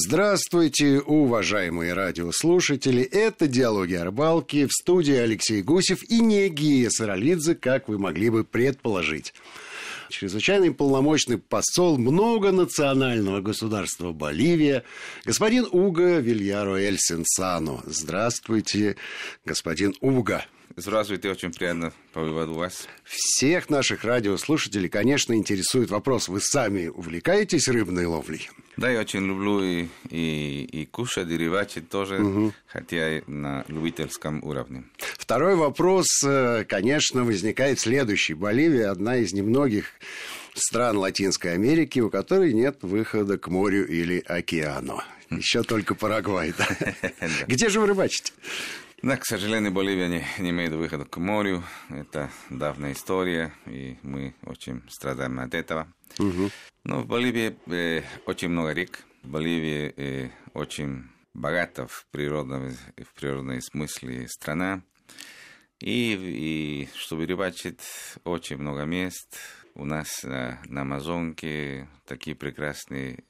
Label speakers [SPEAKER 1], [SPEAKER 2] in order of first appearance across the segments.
[SPEAKER 1] Здравствуйте, уважаемые радиослушатели. Это «Диалоги о рыбалке» в студии Алексей Гусев и не Гия Саралидзе, как вы могли бы предположить. Чрезвычайный полномочный посол многонационального государства Боливия, господин Уго Вильяро Эль Сенсано. Здравствуйте, господин Уго.
[SPEAKER 2] Здравствуйте, очень приятно побывать у вас.
[SPEAKER 1] Всех наших радиослушателей, конечно, интересует вопрос. Вы сами увлекаетесь рыбной ловлей?
[SPEAKER 2] Да, я очень люблю и, и, и кушать, и рыбачить тоже, угу. хотя и на любительском уровне.
[SPEAKER 1] Второй вопрос, э, конечно, возникает следующий. Боливия одна из немногих стран Латинской Америки, у которой нет выхода к морю или океану. Еще только Парагвай. Где же вы рыбачите?
[SPEAKER 2] Да, к сожалению, Боливия не, не имеет выхода к морю. Это давняя история, и мы очень страдаем от этого. Угу. Но в Боливии э, очень много рек. Боливия э, очень богата в природном, в природном смысле страна. И, и чтобы рыбачить, очень много мест. У нас на, на Амазонке такие прекрасные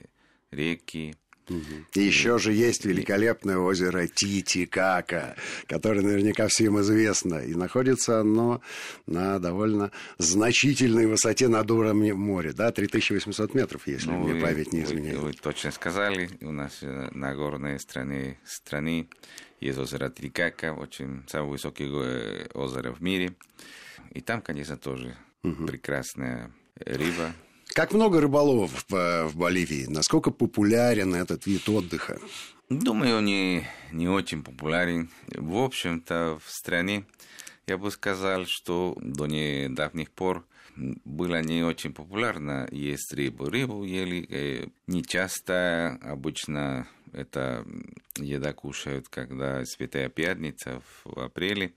[SPEAKER 2] реки.
[SPEAKER 1] И еще же есть великолепное озеро Титикака, которое наверняка всем известно. И находится оно на довольно значительной высоте над уровнем моря, да, 3800 метров, если ну, мне вы, память не изменяет.
[SPEAKER 2] Вы, вы точно сказали, у нас э, на горной стране, страны есть озеро Титикака, очень самое высокое э, озеро в мире. И там, конечно, тоже угу. прекрасная рыба.
[SPEAKER 1] Как много рыболовов в, в Боливии? Насколько популярен этот вид отдыха?
[SPEAKER 2] Думаю, не, не очень популярен. В общем-то, в стране я бы сказал, что до недавних пор было не очень популярно есть рыбу. Рыбу ели э, не часто, обычно это еда кушают, когда Святая Пятница в апреле,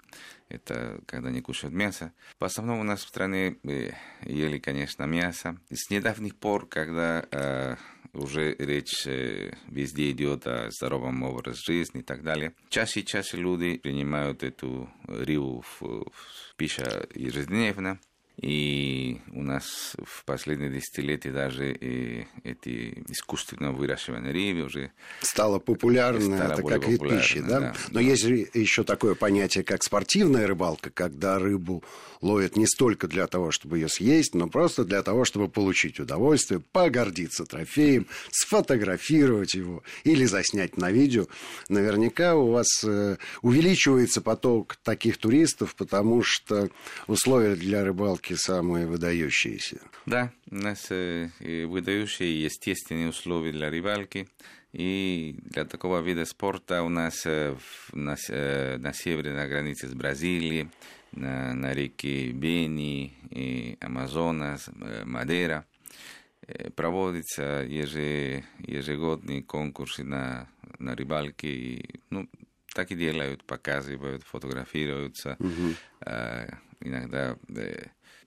[SPEAKER 2] это когда не кушают мясо. В основном у нас в стране э, ели, конечно, мясо. С недавних пор, когда э, уже речь э, везде идет о здоровом образе жизни и так далее, чаще и чаще люди принимают эту рыбу в, в пищу ежедневно. И у нас в последние десятилетия даже и эти искусственно выращивание рыбы уже
[SPEAKER 1] стало популярно, стало это как вид пищи, да? да? Но да. есть еще такое понятие, как спортивная рыбалка, когда рыбу ловят не столько для того, чтобы ее съесть, но просто для того, чтобы получить удовольствие, погордиться трофеем, сфотографировать его или заснять на видео. Наверняка у вас э, увеличивается поток таких туристов, потому что условия для рыбалки все самые выдающиеся.
[SPEAKER 2] Да, у нас э, выдающие естественные условия для рыбалки. И для такого вида спорта у нас э, на, э, на севере, на границе с Бразилией, на, на реке Бени, и Амазонас, Мадера, проводятся еже, ежегодные конкурсы на, на рыбалке. И, ну, так и делают, показывают, фотографируются. Угу. Иногда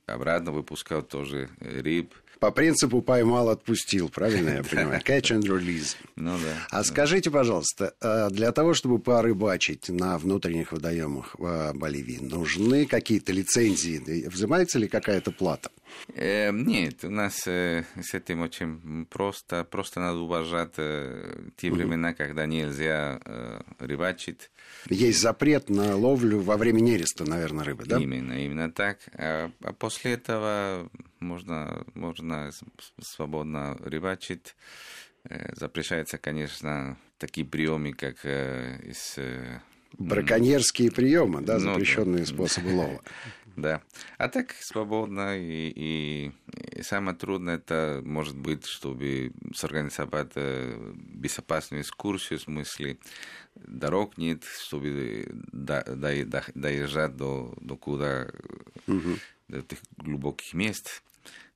[SPEAKER 2] обратно выпускают тоже рыб.
[SPEAKER 1] По принципу поймал, отпустил, правильно я понимаю? Catch and release.
[SPEAKER 2] Ну да.
[SPEAKER 1] А скажите, пожалуйста, э, для того, чтобы порыбачить на внутренних водоемах в Боливии, нужны какие-то лицензии? Взимается ли какая-то плата?
[SPEAKER 2] Э, нет, у нас э, с этим очень просто. Просто надо уважать э, те времена, угу. когда нельзя э, рыбачить.
[SPEAKER 1] Есть запрет на ловлю во время нереста, наверное, рыбы, да?
[SPEAKER 2] Именно, именно так. А, а после этого можно, можно свободно рыбачить. Э, запрещается, конечно, такие приемы, как э, из э,
[SPEAKER 1] браконьерские приемы, да, запрещенные ну, способы лова.
[SPEAKER 2] Да. А так свободно, и, и, и самое трудное это может быть, чтобы сорганизовать безопасную экскурсию, в смысле дорог нет, чтобы до, до, до, доезжать до, до куда, угу. до этих глубоких мест.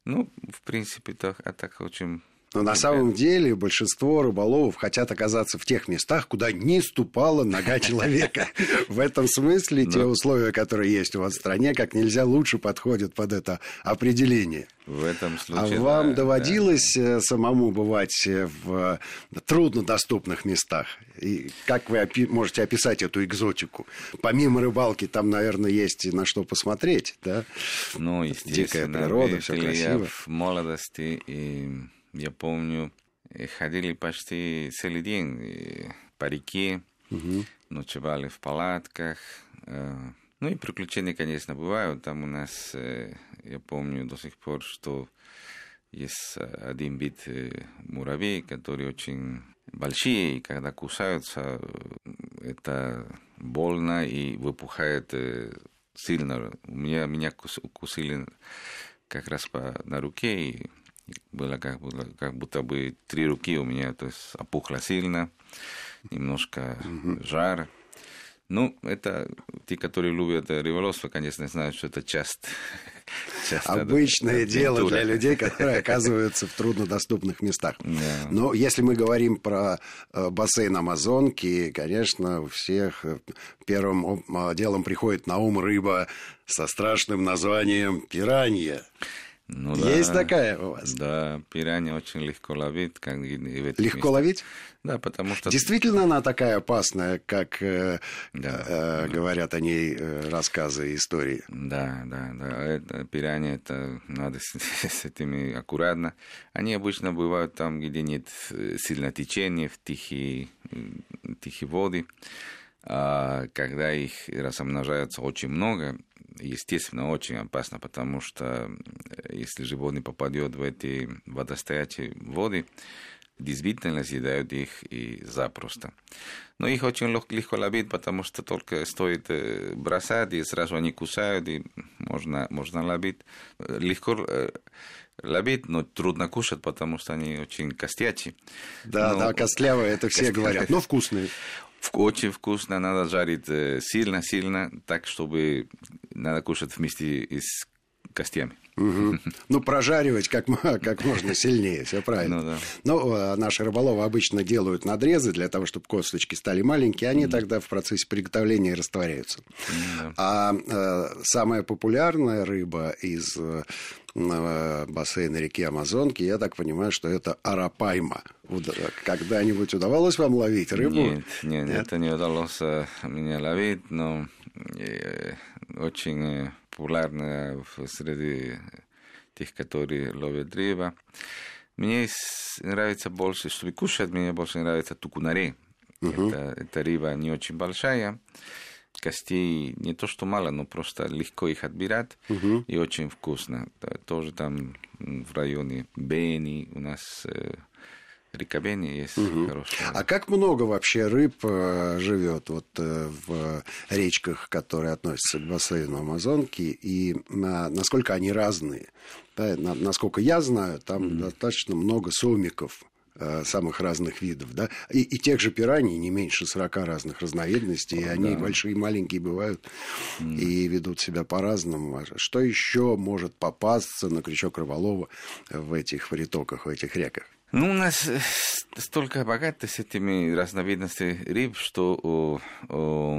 [SPEAKER 2] Ну, в принципе, так, а так очень
[SPEAKER 1] но на самом деле большинство рыболовов хотят оказаться в тех местах, куда не ступала нога человека. В этом смысле те условия, которые есть у вас в стране, как нельзя лучше подходят под это определение.
[SPEAKER 2] В этом случае.
[SPEAKER 1] А вам доводилось э, самому бывать э, в труднодоступных местах? И как вы можете описать эту экзотику? Помимо рыбалки, там, наверное, есть и на что посмотреть, да?
[SPEAKER 2] Ну, естественно.
[SPEAKER 1] Дикая природа, все красиво.
[SPEAKER 2] в молодости и я помню, И ходили почти целый день и по реке, угу. ночевали в палатках. Ну и приключения, конечно, бывают. Там у нас, я помню до сих пор, что есть один вид муравей, который очень большие, и когда кусаются, это больно и выпухает сильно. У меня, меня кусили как раз по, на руке, и было как, было как будто бы три руки у меня, то есть опухло сильно, немножко mm-hmm. жар. Ну, это те, которые любят рыболовство, конечно, знают, что это часть.
[SPEAKER 1] часть Обычное это, дело культура. для людей, которые оказываются в труднодоступных местах. Yeah. Но если мы говорим про э, бассейн Амазонки, конечно, у всех э, первым э, делом приходит на ум рыба со страшным названием пиранья. Ну, Есть да, такая у вас?
[SPEAKER 2] Да, пиранья очень легко ловить. Как и
[SPEAKER 1] легко местах. ловить?
[SPEAKER 2] Да, потому что...
[SPEAKER 1] Действительно она такая опасная, как э, да, э, да. говорят о ней э, рассказы и истории?
[SPEAKER 2] Да, да, да. Это, пиранья, это надо с, с этими аккуратно. Они обычно бывают там, где нет э, сильного течения, в тихие, тихие воды. А когда их размножается очень много, естественно, очень опасно, потому что если животное попадет в эти водостоячие воды, действительно съедают их и запросто. Но их очень легко ловить, потому что только стоит э, бросать, и сразу они кусают, и можно, можно ловить. Легко э, ловить, но трудно кушать, потому что они очень костячие.
[SPEAKER 1] Да, но... да, костлявые, это все говорят, но вкусные.
[SPEAKER 2] Очень вкусно, надо жарить сильно-сильно, так, чтобы надо кушать вместе с костями.
[SPEAKER 1] Угу. Ну, прожаривать как, как можно сильнее, все правильно. Ну, да. Но а, наши рыболовы обычно делают надрезы для того, чтобы косточки стали маленькие, они mm. тогда в процессе приготовления растворяются. Mm, а э, самая популярная рыба из э, бассейна реки Амазонки, я так понимаю, что это арапайма. Когда-нибудь удавалось вам ловить рыбу?
[SPEAKER 2] Нет, нет, нет? это не удалось э, мне ловить, но э, очень популярная среди тех, которые ловят рыба. Мне нравится больше, чтобы кушать, мне больше нравится тукунаре. Uh-huh. Это, это рыба не очень большая, костей не то что мало, но просто легко их отбирать uh-huh. и очень вкусно. Тоже там в районе Бени у нас э, рекобение есть угу. хорошее.
[SPEAKER 1] А как много вообще рыб э, живет вот э, в речках, которые относятся к бассейну Амазонки, и насколько они разные? Да, насколько я знаю, там угу. достаточно много сомиков э, самых разных видов, да, и, и тех же пираний не меньше 40 разных разновидностей, и они да. большие и маленькие бывают, mm. и ведут себя по-разному. А что еще может попасться на крючок рыболова в этих притоках, в этих реках?
[SPEAKER 2] Ну, у нас э, столько богато с этими разновидностями рыб, что...
[SPEAKER 1] У, у...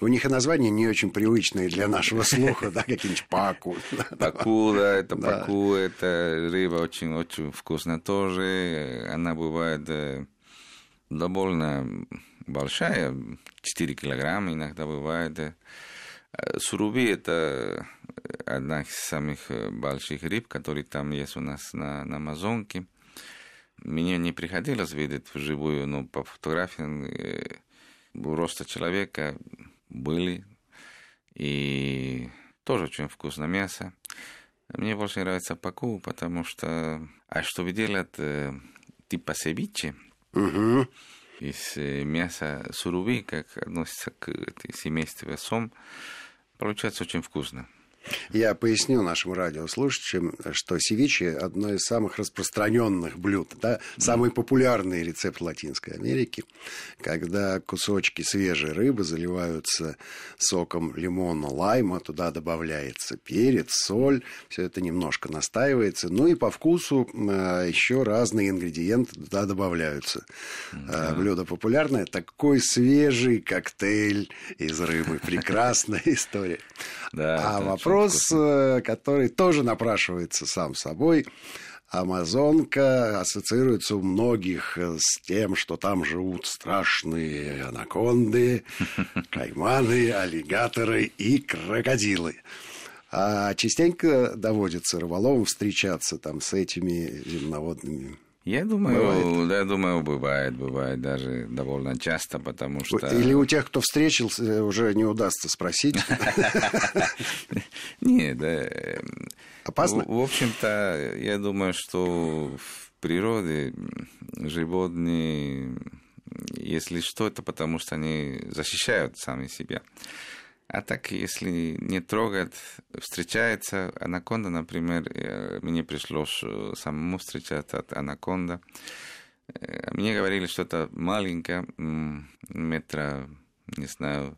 [SPEAKER 1] у них и названия не очень привычные для нашего слуха, да, какие-нибудь паку.
[SPEAKER 2] Паку, да, это паку, это рыба очень-очень вкусная тоже. Она бывает э, довольно большая, 4 килограмма иногда бывает. Э, суруби – это одна из самых больших рыб, которые там есть у нас на, на Амазонке. Мне не приходилось видеть вживую, но по фотографиям э, роста человека были. И тоже очень вкусное мясо. Мне больше нравится паку, потому что... А что делать э, типа севиче угу. из э, мяса суруби, как относится к семейству сом, получается очень вкусно.
[SPEAKER 1] Я поясню нашим радиослушателям, что севиче – одно из самых распространенных блюд, да, самый популярный рецепт Латинской Америки, когда кусочки свежей рыбы заливаются соком лимона, лайма, туда добавляется перец, соль, все это немножко настаивается, ну и по вкусу а, еще разные ингредиенты туда добавляются. Да. Блюдо популярное, такой свежий коктейль из рыбы, прекрасная история. Да, а вопрос, э, который тоже напрашивается сам собой, Амазонка ассоциируется у многих э, с тем, что там живут страшные анаконды, кайманы, аллигаторы и крокодилы. А частенько доводится рыболовам встречаться там с этими земноводными
[SPEAKER 2] Я думаю, бывает. да, думаю, бывает, бывает даже довольно часто, потому что...
[SPEAKER 1] Или у тех, кто встретился, уже не удастся спросить.
[SPEAKER 2] Нет, да. Опасно? В общем-то, я думаю, что в природе животные, если что, это потому что они защищают сами себя. А так, если не трогать, встречается анаконда, например, мне пришлось самому встречать от анаконда. Э, мне говорили, что это маленькая, метра, не знаю,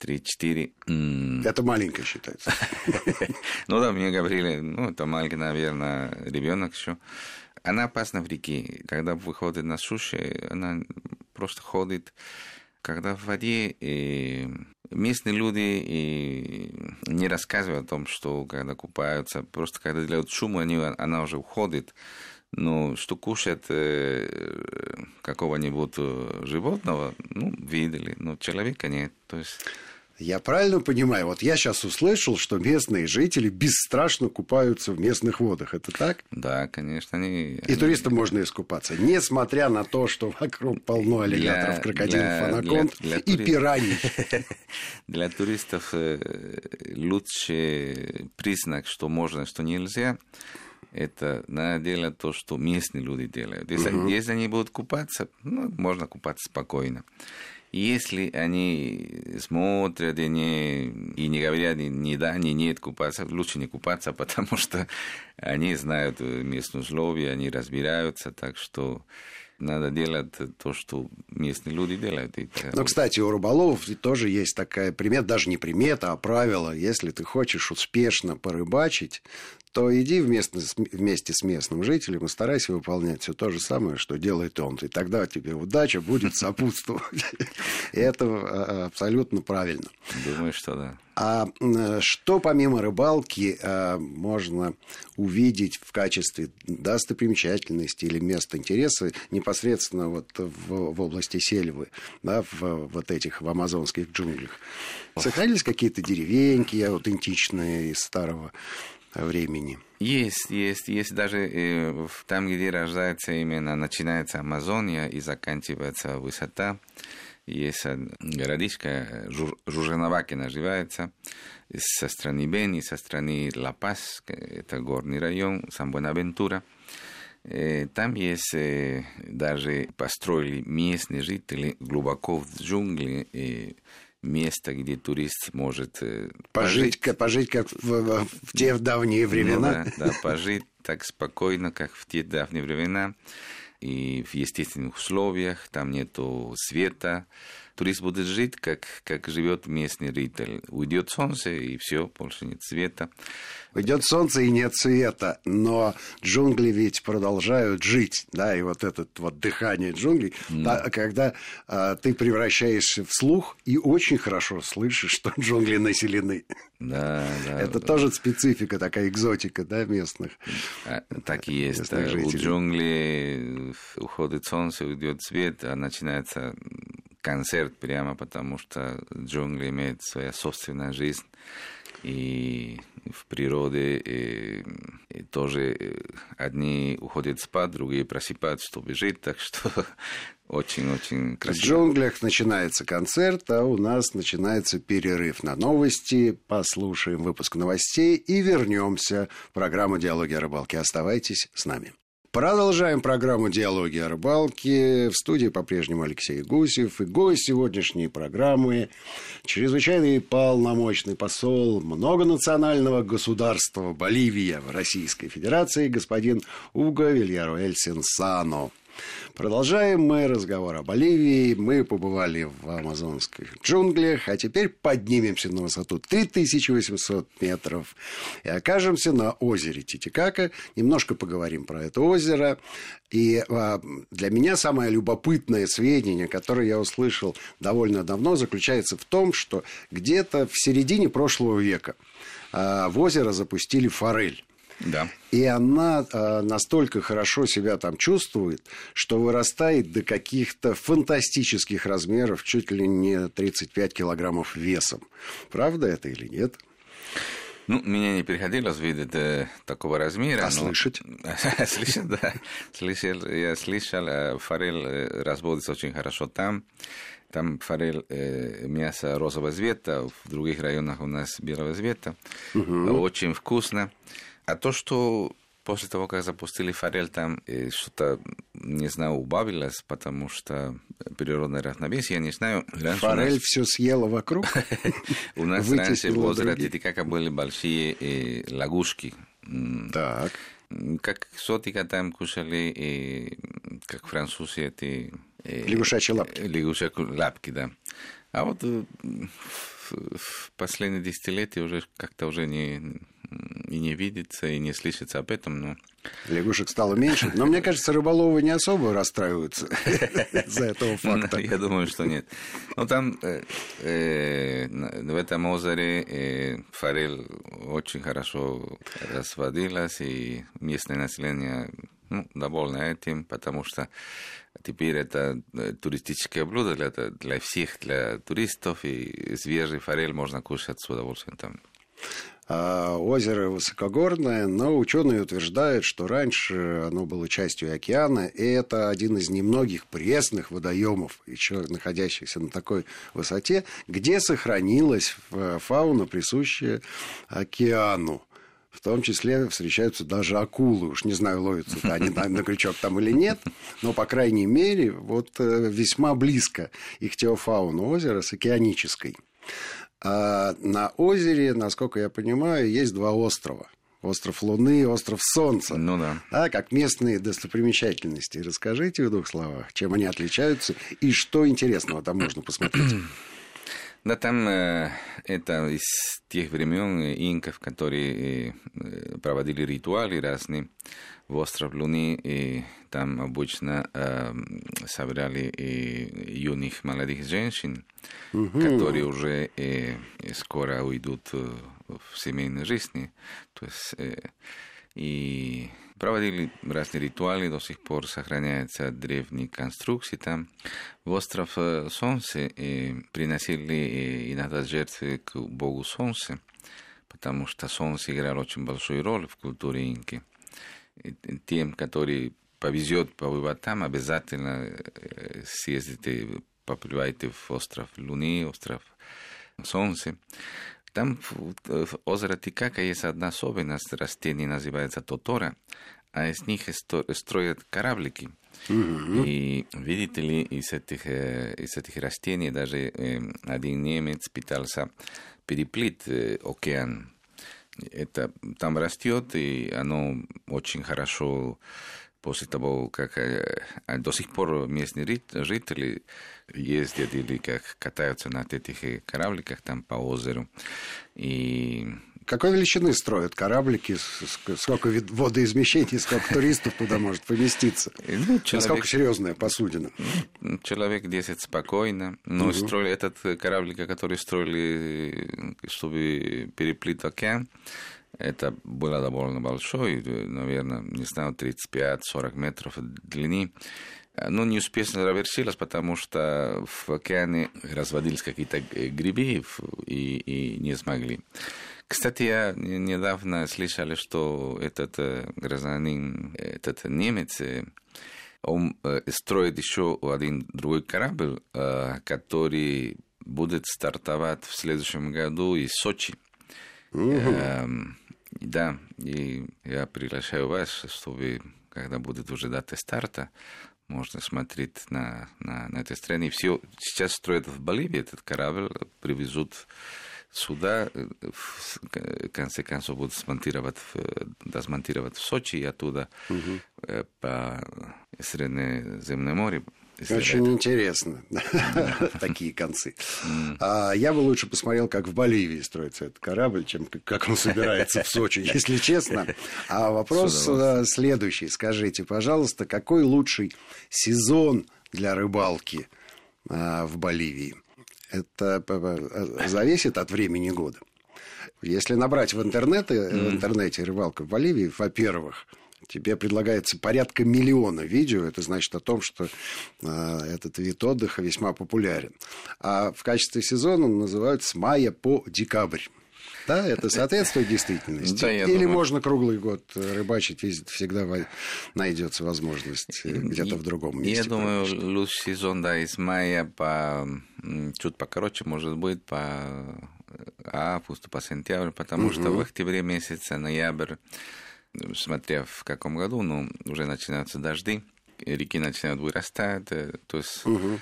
[SPEAKER 2] 3-4.
[SPEAKER 1] Это маленькая считается.
[SPEAKER 2] Ну да, мне говорили, ну, это маленький, наверное, ребенок еще. Она опасна в реке. Когда выходит на сушу, она просто ходит. Когда в воде, и местные люди и не рассказывают о том, что когда купаются, просто когда делают шум, они, она уже уходит. Но что кушает э, какого-нибудь э, животного, ну, видели, но человека нет. То есть
[SPEAKER 1] я правильно понимаю? Вот я сейчас услышал, что местные жители бесстрашно купаются в местных водах. Это так?
[SPEAKER 2] Да, конечно. Они,
[SPEAKER 1] И они... туристам можно искупаться, несмотря на то, что вокруг полно аллигаторов, для, крокодилов, для, анаконд для, для и тури... пираний.
[SPEAKER 2] Для туристов э, лучший признак, что можно, что нельзя, это надо делать то, что местные люди делают. Если, угу. если они будут купаться, ну, можно купаться спокойно. Если они смотрят и не, и не говорят ни, ни да, ни нет купаться, лучше не купаться, потому что они знают местные условия, они разбираются, так что надо делать то, что местные люди делают.
[SPEAKER 1] Ну, кстати, у рыболовов тоже есть такая примета, даже не примета, а правило. Если ты хочешь успешно порыбачить, то иди вместе, вместе с местным жителем и старайся выполнять все то же самое, что делает он. И тогда тебе удача будет сопутствовать. Это а, абсолютно правильно.
[SPEAKER 2] Думаю, что да.
[SPEAKER 1] А что помимо рыбалки а, можно увидеть в качестве достопримечательности или места интереса непосредственно вот в, в области сельвы, да, в вот этих в амазонских джунглях? Сохранились какие-то деревеньки аутентичные из старого времени?
[SPEAKER 2] Есть, есть, есть даже э, там, где рождается именно, начинается Амазония и заканчивается высота. Есть городишко, Жур, Жуженоваки называется, со стороны Бени, со стороны Ла-Пас, это горный район, Сан-Буэнавентура. Там есть даже построили местные жители глубоко в джунгли, место, где турист может
[SPEAKER 1] э, пожить, пожить, пожить как в, в те давние времена.
[SPEAKER 2] Ну, да, да, пожить так спокойно, как в те давние времена, и в естественных условиях, там нету света, турист будет жить, как, как живет местный ритейл. Уйдет солнце, и все, больше нет света.
[SPEAKER 1] Уйдет солнце и нет света, но джунгли ведь продолжают жить, да, и вот это вот дыхание джунглей, mm. да, когда а, ты превращаешься в слух и очень хорошо слышишь, что джунгли населены.
[SPEAKER 2] Да, да.
[SPEAKER 1] Это да. тоже специфика, такая экзотика, да, местных.
[SPEAKER 2] А, так и есть. Да. У джунглей уходит солнце, уйдет свет, а начинается концерт прямо, потому что джунгли имеют свою собственную жизнь. И в природе и, и тоже одни уходят спать, другие просыпаются, чтобы жить, так что очень-очень красиво.
[SPEAKER 1] В джунглях начинается концерт, а у нас начинается перерыв на новости. Послушаем выпуск новостей и вернемся в программу «Диалоги о рыбалке». Оставайтесь с нами. Продолжаем программу «Диалоги о рыбалке». В студии по-прежнему Алексей Гусев. И гость сегодняшней программы – чрезвычайный полномочный посол многонационального государства Боливия в Российской Федерации господин Уго Вильяруэль Сенсано. Продолжаем мы разговор о Боливии. Мы побывали в амазонских джунглях, а теперь поднимемся на высоту 3800 метров и окажемся на озере Титикака. Немножко поговорим про это озеро. И а, для меня самое любопытное сведение, которое я услышал довольно давно, заключается в том, что где-то в середине прошлого века а, в озеро запустили форель.
[SPEAKER 2] Да.
[SPEAKER 1] И она э, настолько хорошо себя там чувствует, что вырастает до каких-то фантастических размеров, чуть ли не 35 килограммов весом. Правда это или нет?
[SPEAKER 2] Ну, мне не приходилось видеть э, такого размера.
[SPEAKER 1] А но... слышать?
[SPEAKER 2] слышать, да. Слышал, я слышал, э, форель э, разводится очень хорошо там. Там форель, э, мясо розового цвета, в других районах у нас белого цвета. Угу. Очень вкусно. А то, что после того, как запустили форель, там что-то, не знаю, убавилось, потому что природное равновесие, я не знаю.
[SPEAKER 1] Форель нас... все съела вокруг?
[SPEAKER 2] У нас раньше в озере Титикака были большие лагушки.
[SPEAKER 1] Так.
[SPEAKER 2] Как экзотика там кушали, и как французы эти...
[SPEAKER 1] Лягушачьи лапки.
[SPEAKER 2] Лягушачьи лапки, да. А вот в последние десятилетия уже как-то уже не, и не видится, и не слышится об этом, но...
[SPEAKER 1] Лягушек стало меньше, но мне кажется, рыболовы не особо расстраиваются из-за этого факта.
[SPEAKER 2] Я думаю, что нет. Ну, там э, э, в этом озере э, форель очень хорошо разводилась, и местное население ну, довольно этим, потому что теперь это туристическое блюдо для, для всех, для туристов, и свежий форель можно кушать с удовольствием там.
[SPEAKER 1] А, озеро высокогорное, но ученые утверждают, что раньше оно было частью океана, и это один из немногих пресных водоемов, еще находящихся на такой высоте, где сохранилась фауна, присущая океану. В том числе встречаются даже акулы. Уж не знаю, ловятся они на крючок там или нет, но, по крайней мере, вот э, весьма близко ихтиофауна озера с океанической. А на озере, насколько я понимаю, есть два острова. Остров Луны и остров Солнца.
[SPEAKER 2] Ну да.
[SPEAKER 1] А, как местные достопримечательности. Расскажите в двух словах, чем они отличаются и что интересного там можно посмотреть.
[SPEAKER 2] Да, там э, это из тех времен инков, которые э, проводили ритуалы разные в остров Луны, и там обычно э, собирали и юных молодых женщин, угу. которые уже э, скоро уйдут в семейной жизни. То есть, э, и проводили разные ритуалы, до сих пор сохраняются древние конструкции там. В остров Солнце и приносили иногда жертвы к богу Солнца, потому что Солнце играло очень большую роль в культуре инки. И тем, которые повезет побывать там, обязательно съездите, поплывайте в остров Луны, остров Солнце. Там в озеро Тикака есть одна особенность растений, называется тотора, а из них строят кораблики. Mm-hmm. И видите ли, из этих, из этих растений даже один немец пытался переплыть океан. Это там растет, и оно очень хорошо после того, как до сих пор местные жители ездят или как катаются на этих корабликах там по озеру. И
[SPEAKER 1] какой величины строят кораблики? Сколько водоизмещений, сколько туристов туда может поместиться? Ну, человек, Насколько серьезная посудина?
[SPEAKER 2] Ну, человек 10 спокойно. Но угу. строили этот кораблик, который строили, чтобы переплыть океан, это было довольно большой, наверное, не знаю, 35-40 метров длины. Но не успешно завершилось, потому что в океане разводились какие-то грибы и, и не смогли. Кстати, я недавно слышал, что этот гражданин, этот немец, он строит еще один другой корабль, который будет стартовать в следующем году из Сочи. Uh-huh. Да, и я приглашаю вас, чтобы, когда будет уже дата старта, можно смотреть на, на, на этой стране. Все сейчас строят в Боливии этот корабль, привезут суда, в конце концов, будут смонтировать, досмонтировать в Сочи и оттуда угу. по Среднеземное море
[SPEAKER 1] очень интересно, такие концы. А я бы лучше посмотрел, как в Боливии строится этот корабль, чем как он собирается в Сочи, если честно. А вопрос э, следующий. Скажите, пожалуйста, какой лучший сезон для рыбалки э, в Боливии? Это э, зависит от времени года. Если набрать в интернете, в интернете рыбалка в Боливии, во-первых, тебе предлагается порядка миллиона видео. Это значит о том, что э, этот вид отдыха весьма популярен. А в качестве сезона он называют с мая по декабрь. Да, это соответствует действительности. Да, Или думаю... можно круглый год рыбачить, всегда найдется возможность где-то в другом месте.
[SPEAKER 2] Я думаю, лучший сезон, да, из мая по чуть покороче, может быть, по августу, по сентябрь, потому угу. что в октябре месяце, ноябрь, смотря в каком году, ну, уже начинаются дожди, реки начинают вырастать, э, то есть...
[SPEAKER 1] Угу.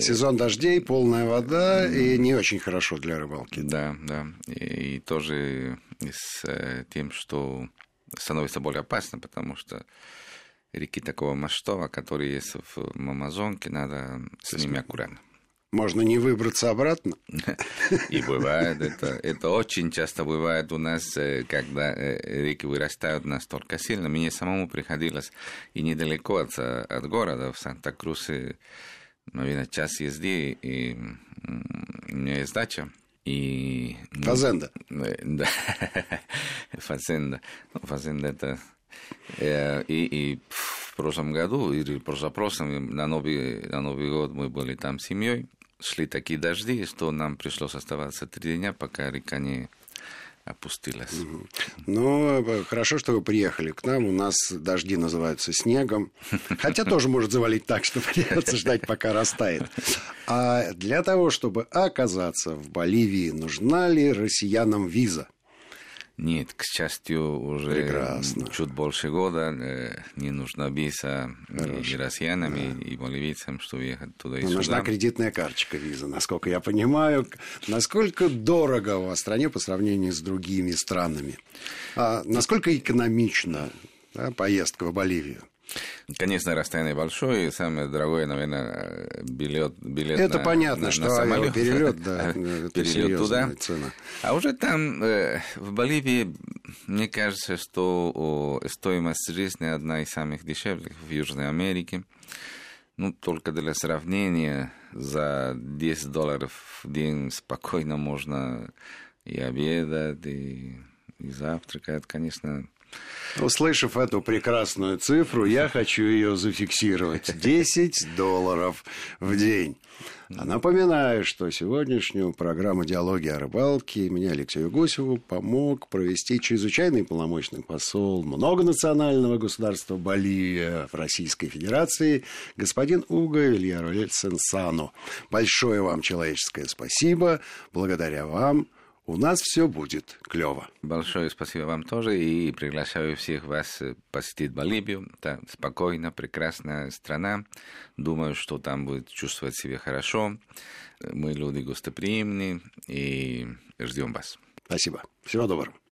[SPEAKER 1] Сезон дождей, полная вода и не очень хорошо для рыбалки.
[SPEAKER 2] Да, да. И, и тоже с э, тем, что становится более опасно, потому что реки такого масштаба, которые есть в Амазонке, надо с ними аккуратно.
[SPEAKER 1] Можно не выбраться обратно.
[SPEAKER 2] И бывает, это, это очень часто бывает у нас, э, когда э, реки вырастают настолько сильно. Мне самому приходилось и недалеко от, от города, в Санта-Крусе, наверное, час езды, и у меня есть дача. И,
[SPEAKER 1] ну, Фазенда.
[SPEAKER 2] Э, да, Фазенда. Ну, Фазенда это... И, и в прошлом году, или позапрошлом, на Новый, на Новый год мы были там с семьей, шли такие дожди, что нам пришлось оставаться три дня, пока река не опустилась.
[SPEAKER 1] Ну, хорошо, что вы приехали к нам. У нас дожди называются снегом. Хотя тоже может завалить так, что придется ждать, пока растает. А для того, чтобы оказаться в Боливии, нужна ли россиянам виза?
[SPEAKER 2] Нет, к счастью, уже Прекрасно. чуть больше года э, не нужна виза и россиянам, да. и, боливийцам, чтобы ехать туда и
[SPEAKER 1] Но
[SPEAKER 2] сюда.
[SPEAKER 1] Нужна кредитная карточка виза, насколько я понимаю. Насколько дорого у вас в стране по сравнению с другими странами? А насколько экономична да, поездка в Боливию?
[SPEAKER 2] Конечно, расстояние большое, и самое дорогое, наверное, билет, билет
[SPEAKER 1] Это
[SPEAKER 2] на,
[SPEAKER 1] понятно,
[SPEAKER 2] на,
[SPEAKER 1] что
[SPEAKER 2] на самолет.
[SPEAKER 1] перелет, да,
[SPEAKER 2] перелет туда. Цена. А уже там, э, в Боливии, мне кажется, что стоимость жизни одна из самых дешевых в Южной Америке. Ну, только для сравнения, за 10 долларов в день спокойно можно и обедать, и, и завтракать, конечно,
[SPEAKER 1] Услышав эту прекрасную цифру, я хочу ее зафиксировать. 10 долларов в день. А напоминаю, что сегодняшнюю программу «Диалоги о рыбалке» меня, Алексею Гусеву, помог провести чрезвычайный полномочный посол многонационального государства Боливия в Российской Федерации господин Уго Ильяролель Сенсану. Большое вам человеческое спасибо. Благодаря вам – у нас все будет клево.
[SPEAKER 2] Большое спасибо вам тоже и приглашаю всех вас э, посетить Боливию. Это спокойно, прекрасная страна. Думаю, что там будет чувствовать себя хорошо. Мы люди гостеприимные и ждем вас.
[SPEAKER 1] Спасибо. Всего доброго.